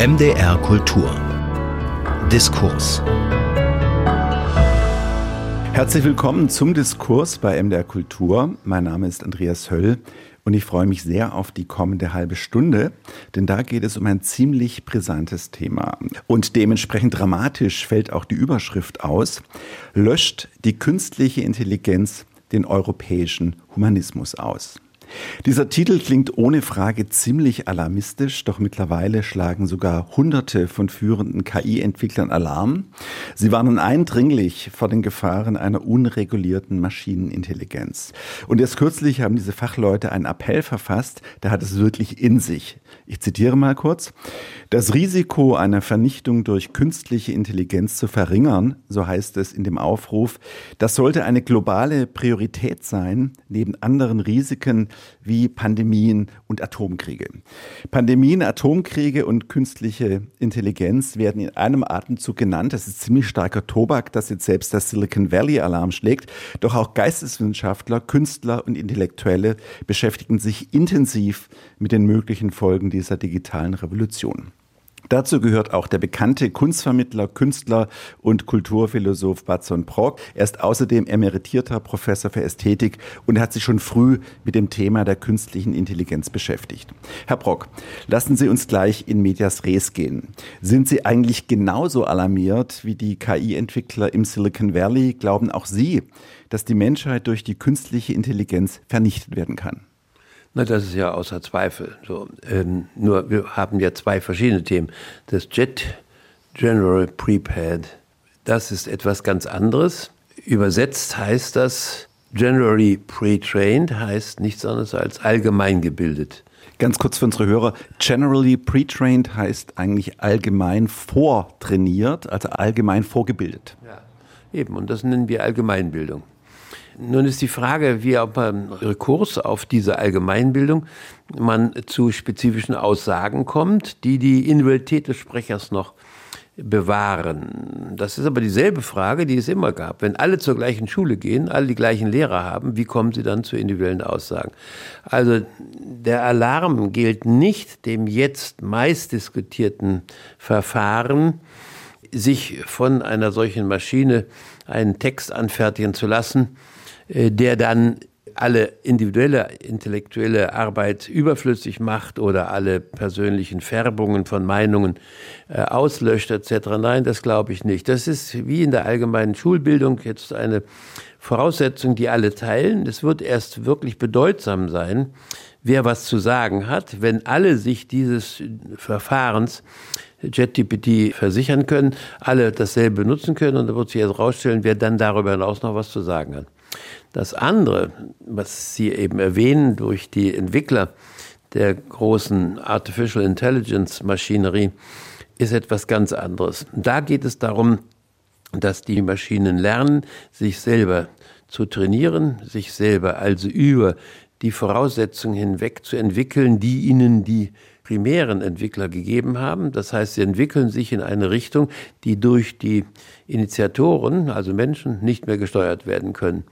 MDR Kultur Diskurs Herzlich willkommen zum Diskurs bei MDR Kultur. Mein Name ist Andreas Höll und ich freue mich sehr auf die kommende halbe Stunde, denn da geht es um ein ziemlich brisantes Thema. Und dementsprechend dramatisch fällt auch die Überschrift aus. Löscht die künstliche Intelligenz den europäischen Humanismus aus. Dieser Titel klingt ohne Frage ziemlich alarmistisch, doch mittlerweile schlagen sogar Hunderte von führenden KI-Entwicklern Alarm. Sie warnen eindringlich vor den Gefahren einer unregulierten Maschinenintelligenz. Und erst kürzlich haben diese Fachleute einen Appell verfasst, der hat es wirklich in sich. Ich zitiere mal kurz. Das Risiko einer Vernichtung durch künstliche Intelligenz zu verringern, so heißt es in dem Aufruf, das sollte eine globale Priorität sein, neben anderen Risiken wie Pandemien und Atomkriege. Pandemien, Atomkriege und künstliche Intelligenz werden in einem Atemzug genannt. Das ist ziemlich starker Tobak, dass jetzt selbst das Silicon Valley Alarm schlägt. Doch auch Geisteswissenschaftler, Künstler und Intellektuelle beschäftigen sich intensiv mit den möglichen Folgen dieser digitalen Revolution. Dazu gehört auch der bekannte Kunstvermittler, Künstler und Kulturphilosoph Batson Brock. Er ist außerdem emeritierter Professor für Ästhetik und hat sich schon früh mit dem Thema der künstlichen Intelligenz beschäftigt. Herr Brock, lassen Sie uns gleich in Medias Res gehen. Sind Sie eigentlich genauso alarmiert wie die KI-Entwickler im Silicon Valley? Glauben auch Sie, dass die Menschheit durch die künstliche Intelligenz vernichtet werden kann? Na, das ist ja außer Zweifel. So, ähm, nur wir haben ja zwei verschiedene Themen. Das Jet General Prepared, das ist etwas ganz anderes. Übersetzt heißt das Generally Pre-Trained, heißt nichts anderes als allgemein gebildet. Ganz kurz für unsere Hörer, generally pre-trained heißt eigentlich allgemein vortrainiert, also allgemein vorgebildet. Ja, eben, und das nennen wir Allgemeinbildung. Nun ist die Frage, wie beim Rekurs auf diese Allgemeinbildung man zu spezifischen Aussagen kommt, die die Individualität des Sprechers noch bewahren. Das ist aber dieselbe Frage, die es immer gab. Wenn alle zur gleichen Schule gehen, alle die gleichen Lehrer haben, wie kommen sie dann zu individuellen Aussagen? Also der Alarm gilt nicht dem jetzt meist diskutierten Verfahren, sich von einer solchen Maschine einen Text anfertigen zu lassen, der dann alle individuelle intellektuelle Arbeit überflüssig macht oder alle persönlichen Färbungen von Meinungen äh, auslöscht etc. Nein, das glaube ich nicht. Das ist wie in der allgemeinen Schulbildung jetzt eine Voraussetzung, die alle teilen. Es wird erst wirklich bedeutsam sein, wer was zu sagen hat, wenn alle sich dieses Verfahrens JetGPT versichern können, alle dasselbe benutzen können und da wird sich jetzt rausstellen, wer dann darüber hinaus noch was zu sagen hat. Das andere, was Sie eben erwähnen durch die Entwickler der großen Artificial Intelligence Maschinerie, ist etwas ganz anderes. Da geht es darum, dass die Maschinen lernen, sich selber zu trainieren, sich selber also über die Voraussetzungen hinweg zu entwickeln, die ihnen die primären Entwickler gegeben haben. Das heißt, sie entwickeln sich in eine Richtung, die durch die Initiatoren, also Menschen, nicht mehr gesteuert werden können.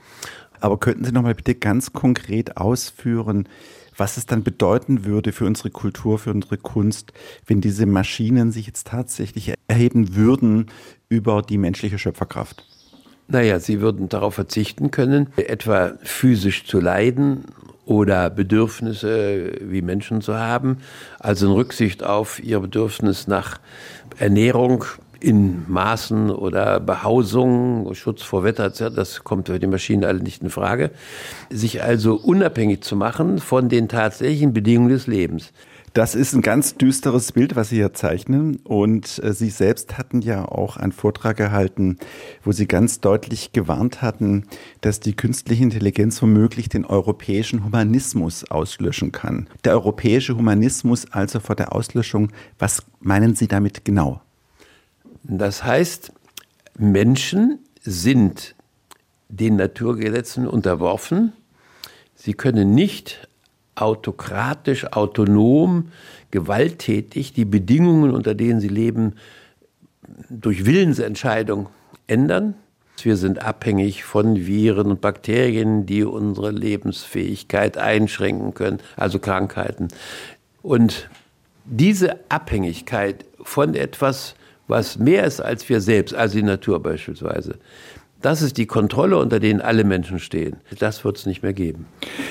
Aber könnten Sie noch mal bitte ganz konkret ausführen, was es dann bedeuten würde für unsere Kultur, für unsere Kunst, wenn diese Maschinen sich jetzt tatsächlich erheben würden über die menschliche Schöpferkraft? Naja, sie würden darauf verzichten können, etwa physisch zu leiden oder Bedürfnisse wie Menschen zu haben, also in Rücksicht auf ihr Bedürfnis nach Ernährung, in Maßen oder Behausung, Schutz vor Wetter, das kommt für die Maschinen alle nicht in Frage, sich also unabhängig zu machen von den tatsächlichen Bedingungen des Lebens. Das ist ein ganz düsteres Bild, was Sie hier zeichnen. Und äh, Sie selbst hatten ja auch einen Vortrag gehalten, wo Sie ganz deutlich gewarnt hatten, dass die künstliche Intelligenz womöglich den europäischen Humanismus auslöschen kann. Der europäische Humanismus also vor der Auslöschung. Was meinen Sie damit genau? Das heißt, Menschen sind den Naturgesetzen unterworfen. Sie können nicht autokratisch, autonom, gewalttätig die Bedingungen, unter denen sie leben, durch Willensentscheidung ändern. Wir sind abhängig von Viren und Bakterien, die unsere Lebensfähigkeit einschränken können, also Krankheiten. Und diese Abhängigkeit von etwas, was mehr ist als wir selbst, also die Natur beispielsweise. Das ist die Kontrolle, unter denen alle Menschen stehen. Das wird es nicht mehr geben.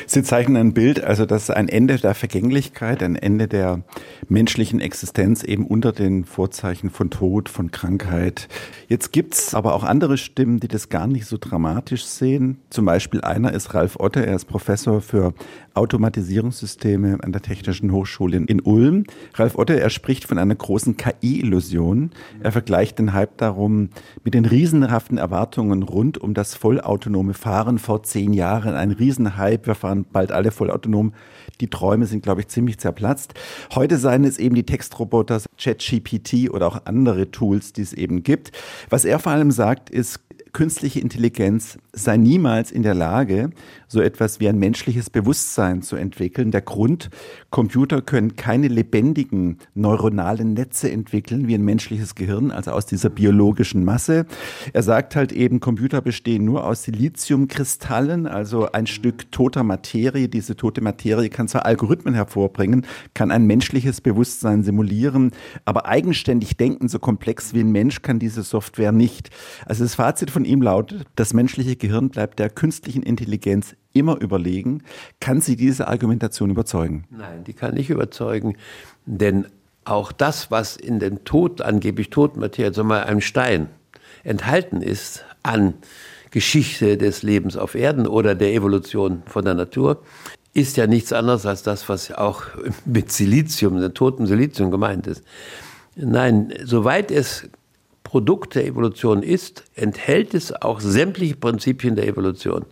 Sie zeichnen ein Bild, also das ist ein Ende der Vergänglichkeit, ein Ende der menschlichen Existenz eben unter den Vorzeichen von Tod, von Krankheit. Jetzt gibt's aber auch andere Stimmen, die das gar nicht so dramatisch sehen. Zum Beispiel einer ist Ralf Otte, er ist Professor für Automatisierungssysteme an der Technischen Hochschule in Ulm. Ralf Otte, er spricht von einer großen KI-Illusion. Er vergleicht den Hype darum mit den riesenhaften Erwartungen rund um das vollautonome Fahren vor zehn Jahren. Ein Riesenhype, wir fahren bald alle vollautonom. Die Träume sind, glaube ich, ziemlich zerplatzt. Heute seien es eben die Textroboter, ChatGPT oder auch andere Tools, die es eben gibt. Was er vor allem sagt, ist, künstliche Intelligenz sei niemals in der Lage, so etwas wie ein menschliches Bewusstsein zu entwickeln. Der Grund, Computer können keine lebendigen neuronalen Netze entwickeln wie ein menschliches Gehirn, also aus dieser biologischen Masse. Er sagt halt eben, Computer bestehen nur aus Siliziumkristallen, also ein Stück toter Materie. Diese tote Materie kann zwar Algorithmen hervorbringen, kann ein menschliches Bewusstsein simulieren, aber eigenständig denken, so komplex wie ein Mensch, kann diese Software nicht. Also das Fazit von ihm lautet, das menschliche Gehirn bleibt der künstlichen Intelligenz immer überlegen. Kann sie diese Argumentation überzeugen? Nein, die kann nicht überzeugen, denn auch das, was in dem Tod, angeblich Todmaterie, also mal einem Stein, enthalten ist an Geschichte des Lebens auf Erden oder der Evolution von der Natur, ist ja nichts anderes als das, was auch mit Silizium, dem toten Silizium gemeint ist. Nein, soweit es Produkt der Evolution ist, enthält es auch sämtliche Prinzipien der Evolution.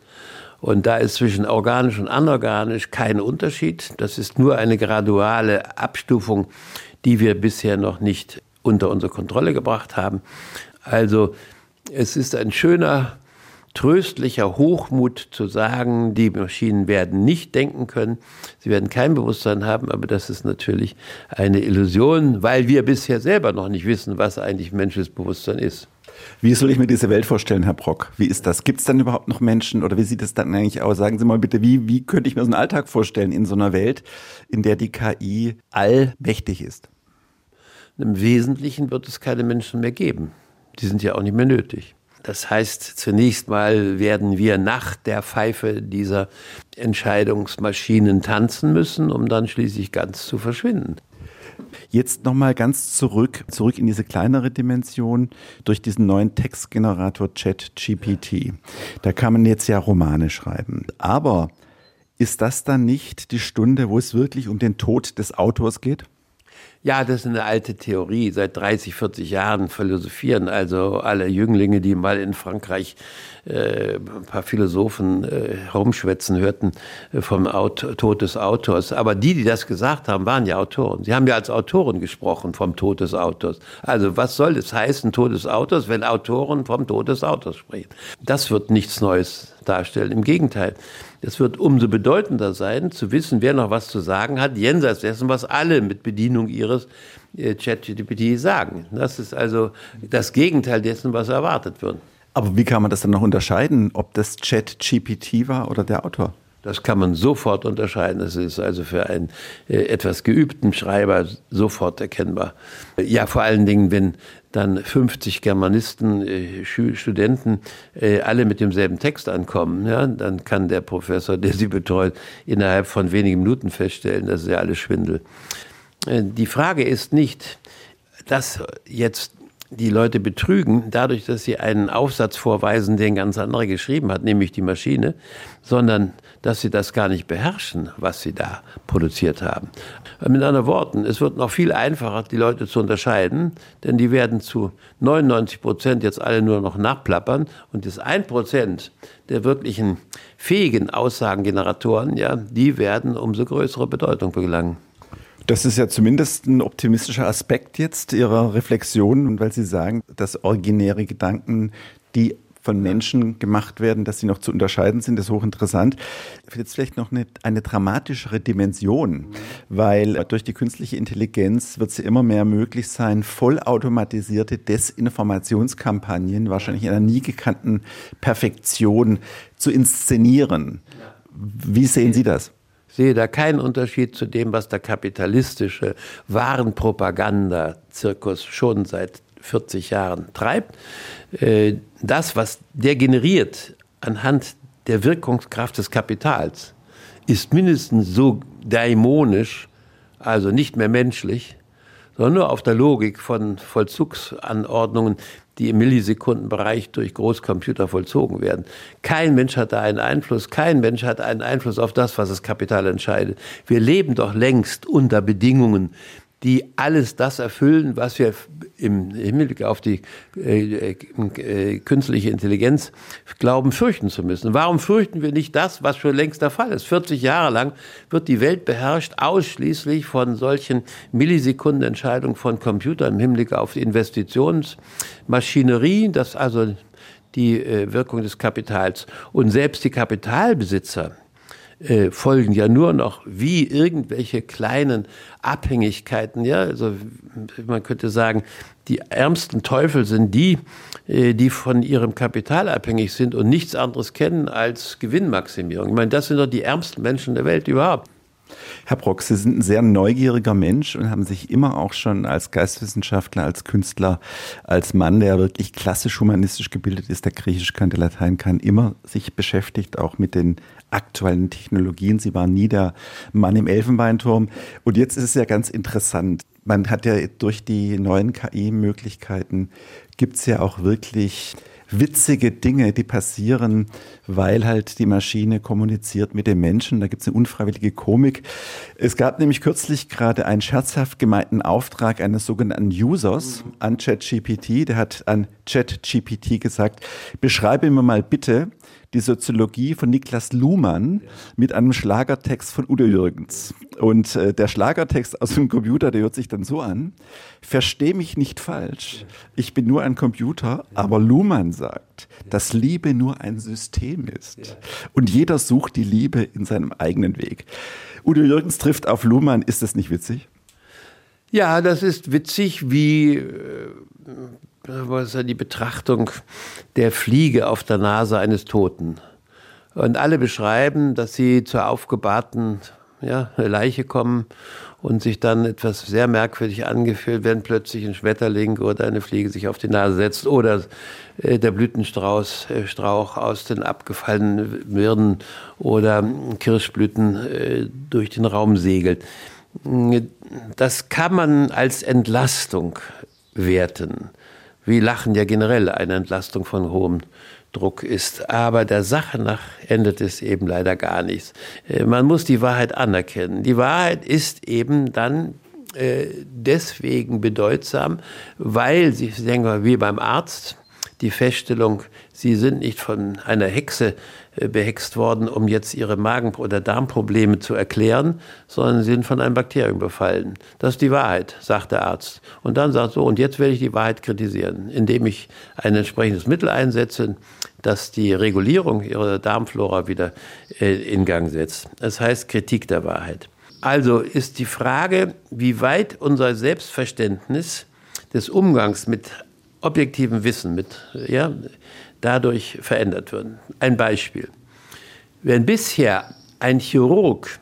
Und da ist zwischen organisch und anorganisch kein Unterschied. Das ist nur eine graduale Abstufung, die wir bisher noch nicht unter unsere Kontrolle gebracht haben. Also es ist ein schöner, tröstlicher Hochmut zu sagen, die Maschinen werden nicht denken können, sie werden kein Bewusstsein haben, aber das ist natürlich eine Illusion, weil wir bisher selber noch nicht wissen, was eigentlich menschliches Bewusstsein ist. Wie soll ich mir diese Welt vorstellen, Herr Brock? Wie ist das? Gibt es dann überhaupt noch Menschen oder wie sieht es dann eigentlich aus? Sagen Sie mal bitte, wie, wie könnte ich mir so einen Alltag vorstellen in so einer Welt, in der die KI allmächtig ist? Im Wesentlichen wird es keine Menschen mehr geben. Die sind ja auch nicht mehr nötig. Das heißt, zunächst mal werden wir nach der Pfeife dieser Entscheidungsmaschinen tanzen müssen, um dann schließlich ganz zu verschwinden. Jetzt nochmal ganz zurück, zurück in diese kleinere Dimension durch diesen neuen Textgenerator ChatGPT. Da kann man jetzt ja Romane schreiben. Aber ist das dann nicht die Stunde, wo es wirklich um den Tod des Autors geht? Ja, das ist eine alte Theorie. Seit 30, 40 Jahren philosophieren also alle Jünglinge, die mal in Frankreich äh, ein paar Philosophen äh, rumschwätzen hörten äh, vom Auto, Tod des Autors. Aber die, die das gesagt haben, waren ja Autoren. Sie haben ja als Autoren gesprochen vom Tod des Autors. Also was soll es heißen, Tod des Autors, wenn Autoren vom Tod des Autors sprechen? Das wird nichts Neues darstellen. Im Gegenteil. Es wird umso bedeutender sein, zu wissen, wer noch was zu sagen hat, jenseits dessen, was alle mit Bedienung ihres äh, ChatGPT sagen. Das ist also das Gegenteil dessen, was erwartet wird. Aber wie kann man das dann noch unterscheiden, ob das ChatGPT war oder der Autor? Das kann man sofort unterscheiden. Das ist also für einen äh, etwas geübten Schreiber sofort erkennbar. Ja, vor allen Dingen, wenn dann 50 Germanisten, äh, Studenten, äh, alle mit demselben Text ankommen, ja, dann kann der Professor, der sie betreut, innerhalb von wenigen Minuten feststellen, das ist ja alles Schwindel. Die Frage ist nicht, dass jetzt die Leute betrügen, dadurch, dass sie einen Aufsatz vorweisen, den ganz andere geschrieben hat, nämlich die Maschine, sondern dass sie das gar nicht beherrschen, was sie da produziert haben. Mit anderen Worten, es wird noch viel einfacher, die Leute zu unterscheiden, denn die werden zu 99 Prozent jetzt alle nur noch nachplappern und das 1 Prozent der wirklichen fähigen Aussagengeneratoren, ja, die werden umso größere Bedeutung begelangen. Das ist ja zumindest ein optimistischer Aspekt jetzt Ihrer Reflexion, weil Sie sagen, dass originäre Gedanken, die von Menschen gemacht werden, dass sie noch zu unterscheiden sind, ist hochinteressant. Jetzt vielleicht noch eine, eine dramatischere Dimension, weil durch die künstliche Intelligenz wird es immer mehr möglich sein, vollautomatisierte Desinformationskampagnen, wahrscheinlich in einer nie gekannten Perfektion, zu inszenieren. Wie sehen Sie das? Sehe da keinen Unterschied zu dem, was der kapitalistische Warenpropaganda-Zirkus schon seit 40 Jahren treibt. Äh, das, was der generiert anhand der Wirkungskraft des Kapitals, ist mindestens so daimonisch, also nicht mehr menschlich, sondern nur auf der Logik von Vollzugsanordnungen, die im Millisekundenbereich durch Großcomputer vollzogen werden. Kein Mensch hat da einen Einfluss, kein Mensch hat einen Einfluss auf das, was das Kapital entscheidet. Wir leben doch längst unter Bedingungen, die alles das erfüllen, was wir im Hinblick auf die äh, äh, künstliche Intelligenz glauben, fürchten zu müssen. Warum fürchten wir nicht das, was schon längst der Fall ist? 40 Jahre lang wird die Welt beherrscht ausschließlich von solchen Millisekundenentscheidungen von Computern im Hinblick auf die Investitionsmaschinerie, das also die äh, Wirkung des Kapitals. Und selbst die Kapitalbesitzer, äh, folgen ja nur noch wie irgendwelche kleinen Abhängigkeiten. Ja, also man könnte sagen, die ärmsten Teufel sind die, äh, die von ihrem Kapital abhängig sind und nichts anderes kennen als Gewinnmaximierung. Ich meine, das sind doch die ärmsten Menschen der Welt überhaupt. Herr Brock, Sie sind ein sehr neugieriger Mensch und haben sich immer auch schon als Geistwissenschaftler, als Künstler, als Mann, der wirklich klassisch humanistisch gebildet ist, der Griechisch kann, der Latein kann, immer sich beschäftigt, auch mit den aktuellen Technologien. Sie waren nie der Mann im Elfenbeinturm. Und jetzt ist es ja ganz interessant. Man hat ja durch die neuen KI-Möglichkeiten gibt es ja auch wirklich witzige Dinge, die passieren, weil halt die Maschine kommuniziert mit dem Menschen. Da gibt es eine unfreiwillige Komik. Es gab nämlich kürzlich gerade einen scherzhaft gemeinten Auftrag eines sogenannten Users an ChatGPT. Der hat an ChatGPT gesagt, beschreibe mir mal bitte die Soziologie von Niklas Luhmann mit einem Schlagertext von Udo Jürgens. Und äh, der Schlagertext aus dem Computer, der hört sich dann so an. Versteh mich nicht falsch. Ich bin nur ein Computer, aber Luhmann sagt, dass Liebe nur ein System ist. Und jeder sucht die Liebe in seinem eigenen Weg. Udo Jürgens trifft auf Luhmann. Ist das nicht witzig? Ja, das ist witzig, wie äh, was ja die Betrachtung der Fliege auf der Nase eines Toten. Und alle beschreiben, dass sie zur aufgebahrten ja, Leiche kommen und sich dann etwas sehr merkwürdig angefühlt, wenn plötzlich ein Schmetterling oder eine Fliege sich auf die Nase setzt oder äh, der Blütenstrauß, äh, Strauch aus den abgefallenen Wirnen oder Kirschblüten äh, durch den Raum segelt. Das kann man als Entlastung werten wie Lachen ja generell eine Entlastung von hohem Druck ist. Aber der Sache nach endet es eben leider gar nichts. Äh, man muss die Wahrheit anerkennen. Die Wahrheit ist eben dann äh, deswegen bedeutsam, weil sie, denken wir, wie beim Arzt, die Feststellung, sie sind nicht von einer Hexe äh, behext worden, um jetzt ihre Magen- oder Darmprobleme zu erklären, sondern sie sind von einem Bakterium befallen. Das ist die Wahrheit, sagt der Arzt. Und dann sagt so, und jetzt werde ich die Wahrheit kritisieren, indem ich ein entsprechendes Mittel einsetze, das die Regulierung ihrer Darmflora wieder äh, in Gang setzt. Das heißt Kritik der Wahrheit. Also ist die Frage, wie weit unser Selbstverständnis des Umgangs mit objektivem Wissen mit, ja, dadurch verändert würden. Ein Beispiel. Wenn bisher ein Chirurg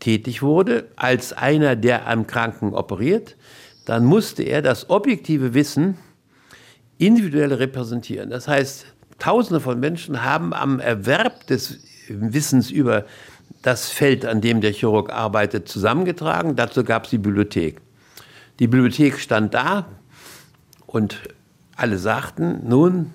tätig wurde als einer, der am Kranken operiert, dann musste er das objektive Wissen individuell repräsentieren. Das heißt, Tausende von Menschen haben am Erwerb des Wissens über das Feld, an dem der Chirurg arbeitet, zusammengetragen. Dazu gab es die Bibliothek. Die Bibliothek stand da, und alle sagten, nun,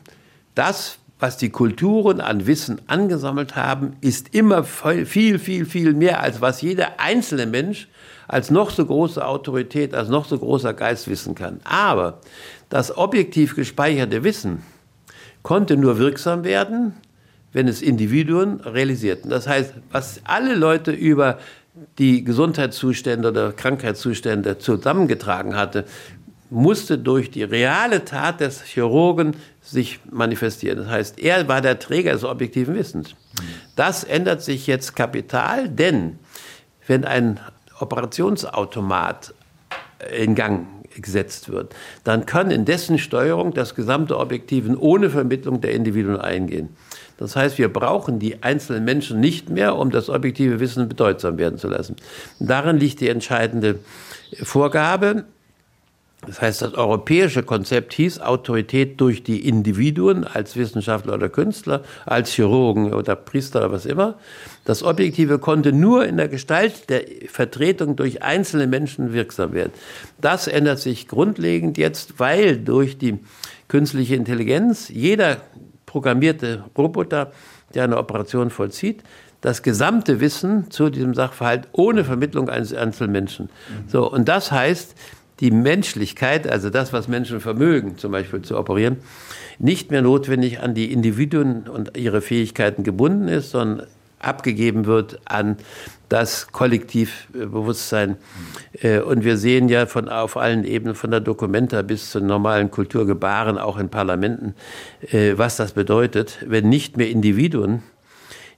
das, was die Kulturen an Wissen angesammelt haben, ist immer viel, viel, viel mehr, als was jeder einzelne Mensch als noch so große Autorität, als noch so großer Geist wissen kann. Aber das objektiv gespeicherte Wissen konnte nur wirksam werden, wenn es Individuen realisierten. Das heißt, was alle Leute über die Gesundheitszustände oder Krankheitszustände zusammengetragen hatte, musste durch die reale Tat des Chirurgen sich manifestieren. Das heißt, er war der Träger des objektiven Wissens. Das ändert sich jetzt kapital, denn wenn ein Operationsautomat in Gang gesetzt wird, dann kann in dessen Steuerung das gesamte Objektiven ohne Vermittlung der Individuen eingehen. Das heißt, wir brauchen die einzelnen Menschen nicht mehr, um das objektive Wissen bedeutsam werden zu lassen. Darin liegt die entscheidende Vorgabe. Das heißt, das europäische Konzept hieß Autorität durch die Individuen als Wissenschaftler oder Künstler, als Chirurgen oder Priester oder was immer. Das Objektive konnte nur in der Gestalt der Vertretung durch einzelne Menschen wirksam werden. Das ändert sich grundlegend jetzt, weil durch die künstliche Intelligenz jeder programmierte Roboter, der eine Operation vollzieht, das gesamte Wissen zu diesem Sachverhalt ohne Vermittlung eines einzelnen Menschen. So, und das heißt, die Menschlichkeit, also das, was Menschen vermögen, zum Beispiel zu operieren, nicht mehr notwendig an die Individuen und ihre Fähigkeiten gebunden ist, sondern abgegeben wird an das Kollektivbewusstsein. Äh, und wir sehen ja von, auf allen Ebenen, von der Dokumenta bis zu normalen Kulturgebaren, auch in Parlamenten, äh, was das bedeutet, wenn nicht mehr Individuen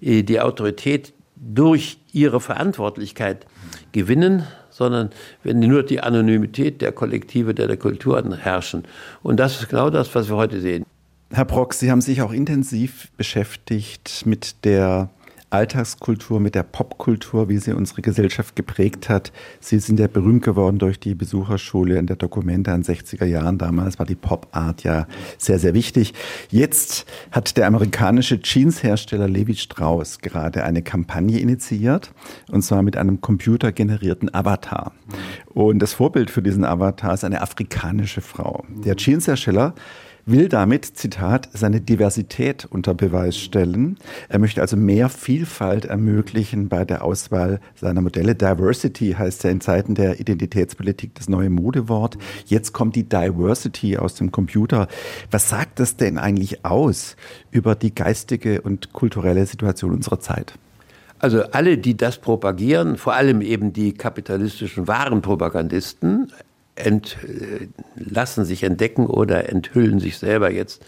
äh, die Autorität durch ihre Verantwortlichkeit gewinnen, sondern wenn nur die Anonymität der Kollektive, der, der Kulturen herrschen. Und das ist genau das, was wir heute sehen. Herr Brock, Sie haben sich auch intensiv beschäftigt mit der Alltagskultur, mit der Popkultur, wie sie unsere Gesellschaft geprägt hat. Sie sind ja berühmt geworden durch die Besucherschule in der Dokumente in den 60er Jahren. Damals war die Pop-Art ja sehr, sehr wichtig. Jetzt hat der amerikanische Jeans-Hersteller Levi Strauss gerade eine Kampagne initiiert, und zwar mit einem computergenerierten Avatar. Und das Vorbild für diesen Avatar ist eine afrikanische Frau. Der Jeans-Hersteller will damit, Zitat, seine Diversität unter Beweis stellen. Er möchte also mehr Vielfalt ermöglichen bei der Auswahl seiner Modelle. Diversity heißt ja in Zeiten der Identitätspolitik das neue Modewort. Jetzt kommt die Diversity aus dem Computer. Was sagt das denn eigentlich aus über die geistige und kulturelle Situation unserer Zeit? Also alle, die das propagieren, vor allem eben die kapitalistischen Warenpropagandisten, ent, lassen sich entdecken oder enthüllen sich selber jetzt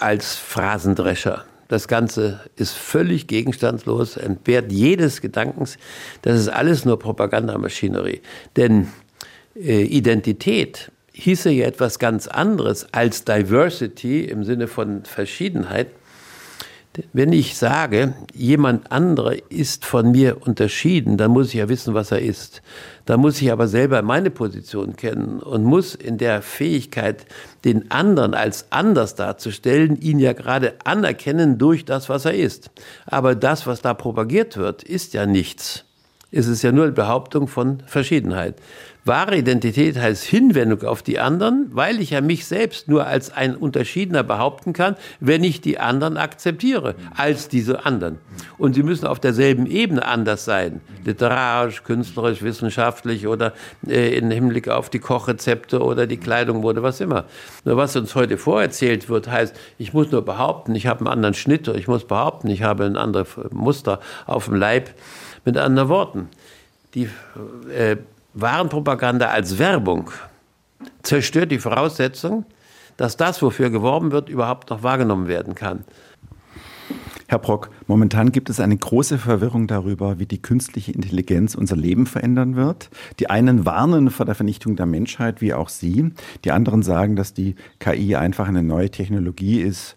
als Phrasendrescher. Das Ganze ist völlig gegenstandslos, entbehrt jedes Gedankens. Das ist alles nur Propagandamaschinerie. Denn äh, Identität hieße ja etwas ganz anderes als Diversity im Sinne von Verschiedenheit. Wenn ich sage, jemand anderer ist von mir unterschieden, dann muss ich ja wissen, was er ist. Da muss ich aber selber meine Position kennen und muss in der Fähigkeit, den anderen als anders darzustellen, ihn ja gerade anerkennen durch das, was er ist. Aber das, was da propagiert wird, ist ja nichts. Es ist ja nur Behauptung von Verschiedenheit. Wahre Identität heißt Hinwendung auf die anderen, weil ich ja mich selbst nur als ein Unterschiedener behaupten kann, wenn ich die anderen akzeptiere als diese anderen. Und sie müssen auf derselben Ebene anders sein, literarisch, künstlerisch, wissenschaftlich oder äh, im Hinblick auf die Kochrezepte oder die Kleidung oder was immer. Nur was uns heute vorerzählt wird, heißt, ich muss nur behaupten, ich habe einen anderen Schnitt, ich muss behaupten, ich habe ein anderes Muster auf dem Leib. Mit anderen Worten, die äh, Warenpropaganda als Werbung zerstört die Voraussetzung, dass das, wofür geworben wird, überhaupt noch wahrgenommen werden kann. Herr Brock, momentan gibt es eine große Verwirrung darüber, wie die künstliche Intelligenz unser Leben verändern wird. Die einen warnen vor der Vernichtung der Menschheit, wie auch Sie. Die anderen sagen, dass die KI einfach eine neue Technologie ist,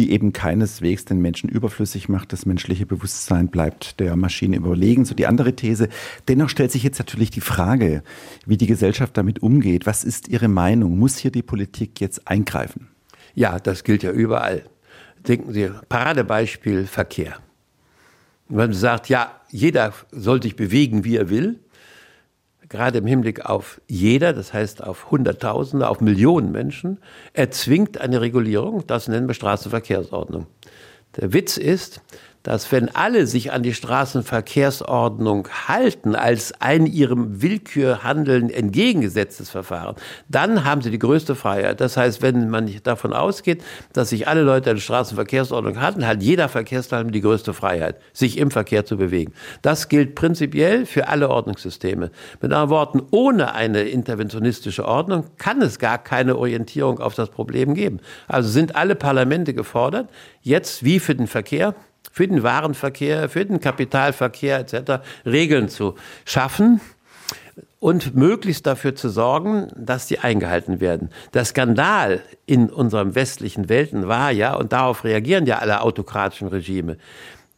die eben keineswegs den Menschen überflüssig macht. Das menschliche Bewusstsein bleibt der Maschine überlegen. So die andere These. Dennoch stellt sich jetzt natürlich die Frage, wie die Gesellschaft damit umgeht. Was ist Ihre Meinung? Muss hier die Politik jetzt eingreifen? Ja, das gilt ja überall. Denken Sie, Paradebeispiel Verkehr. Wenn man sagt, ja, jeder soll sich bewegen, wie er will, gerade im Hinblick auf jeder, das heißt auf Hunderttausende, auf Millionen Menschen, erzwingt eine Regulierung, das nennen wir Straßenverkehrsordnung. Der Witz ist, dass wenn alle sich an die Straßenverkehrsordnung halten als ein ihrem Willkürhandeln entgegengesetztes Verfahren, dann haben sie die größte Freiheit. Das heißt, wenn man davon ausgeht, dass sich alle Leute an die Straßenverkehrsordnung halten, hat jeder Verkehrsteilnehmer die größte Freiheit, sich im Verkehr zu bewegen. Das gilt prinzipiell für alle Ordnungssysteme. Mit anderen Worten, ohne eine interventionistische Ordnung kann es gar keine Orientierung auf das Problem geben. Also sind alle Parlamente gefordert, jetzt wie für den Verkehr, für den Warenverkehr, für den Kapitalverkehr etc. Regeln zu schaffen. und möglichst dafür zu sorgen, dass die eingehalten werden. Der Skandal in unserem westlichen Welten war ja, und darauf reagieren ja alle autokratischen Regime,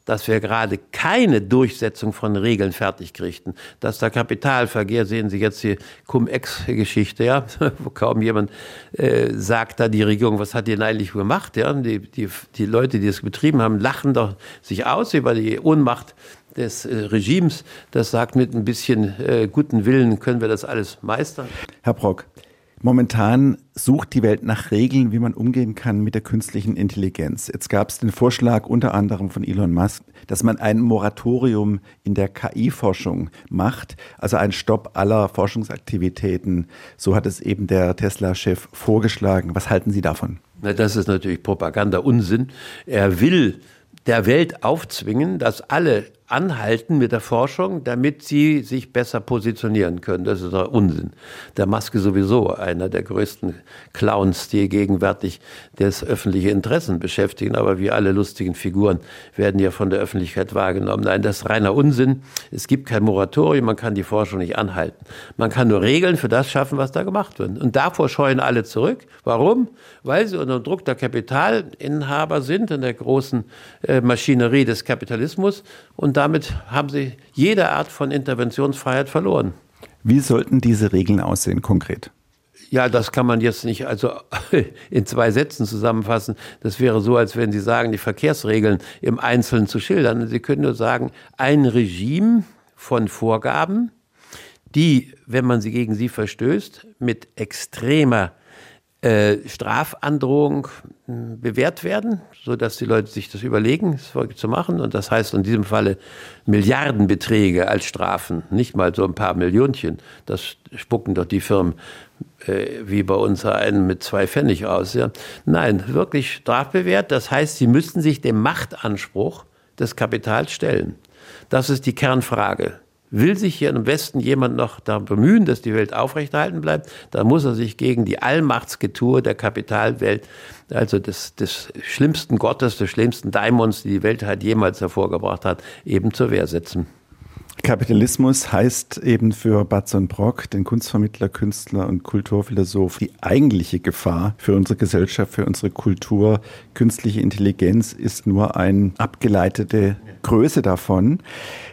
dass wir gerade keine Durchsetzung von Regeln fertig kriegten. Dass der Kapitalverkehr, sehen Sie jetzt die Cum-Ex-Geschichte, ja, wo kaum jemand äh, sagt da die Regierung, was hat die denn eigentlich gemacht? Ja? Die, die, die Leute, die es betrieben haben, lachen doch sich aus über die Ohnmacht des äh, Regimes. Das sagt, mit ein bisschen äh, guten Willen können wir das alles meistern. Herr Brock, Momentan sucht die Welt nach Regeln, wie man umgehen kann mit der künstlichen Intelligenz. Jetzt gab es den Vorschlag unter anderem von Elon Musk, dass man ein Moratorium in der KI-Forschung macht, also ein Stopp aller Forschungsaktivitäten. So hat es eben der Tesla-Chef vorgeschlagen. Was halten Sie davon? Na, das ist natürlich Propaganda, Unsinn. Er will der Welt aufzwingen, dass alle anhalten mit der Forschung, damit sie sich besser positionieren können. Das ist doch Unsinn. Der Maske sowieso einer der größten Clowns, die gegenwärtig das öffentliche Interessen beschäftigen. Aber wie alle lustigen Figuren werden ja von der Öffentlichkeit wahrgenommen. Nein, das ist reiner Unsinn. Es gibt kein Moratorium, man kann die Forschung nicht anhalten. Man kann nur Regeln für das schaffen, was da gemacht wird. Und davor scheuen alle zurück. Warum? Weil sie unter Druck der Kapitalinhaber sind in der großen äh, Maschinerie des Kapitalismus und damit haben sie jede Art von Interventionsfreiheit verloren. Wie sollten diese Regeln aussehen konkret? Ja, das kann man jetzt nicht also in zwei Sätzen zusammenfassen. Das wäre so, als wenn Sie sagen, die Verkehrsregeln im Einzelnen zu schildern. Sie können nur sagen, ein Regime von Vorgaben, die, wenn man sie gegen sie verstößt, mit extremer äh, Strafandrohung hm, bewährt werden, so dass die Leute sich das überlegen, es zu machen. Und das heißt in diesem Falle Milliardenbeträge als Strafen, nicht mal so ein paar Millionchen. Das spucken doch die Firmen äh, wie bei uns einen mit zwei Pfennig aus. Ja. Nein, wirklich strafbewehrt. Das heißt, sie müssten sich dem Machtanspruch des Kapitals stellen. Das ist die Kernfrage. Will sich hier im Westen jemand noch da bemühen, dass die Welt aufrechterhalten bleibt, dann muss er sich gegen die Allmachtsgetue der Kapitalwelt, also des, des schlimmsten Gottes, des schlimmsten Daimons, die die Welt halt jemals hervorgebracht hat, eben zur Wehr setzen. Kapitalismus heißt eben für Batzon Brock, den Kunstvermittler, Künstler und Kulturphilosoph, die eigentliche Gefahr für unsere Gesellschaft, für unsere Kultur. Künstliche Intelligenz ist nur eine abgeleitete Größe davon.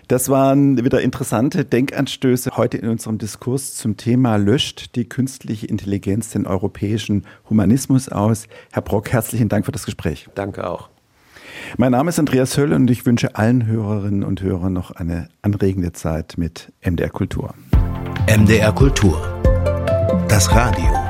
Das waren wieder interessante Denkanstöße heute in unserem Diskurs zum Thema Löscht die künstliche Intelligenz den europäischen Humanismus aus? Herr Brock, herzlichen Dank für das Gespräch. Danke auch. Mein Name ist Andreas Höll und ich wünsche allen Hörerinnen und Hörern noch eine anregende Zeit mit MDR Kultur. MDR Kultur. Das Radio.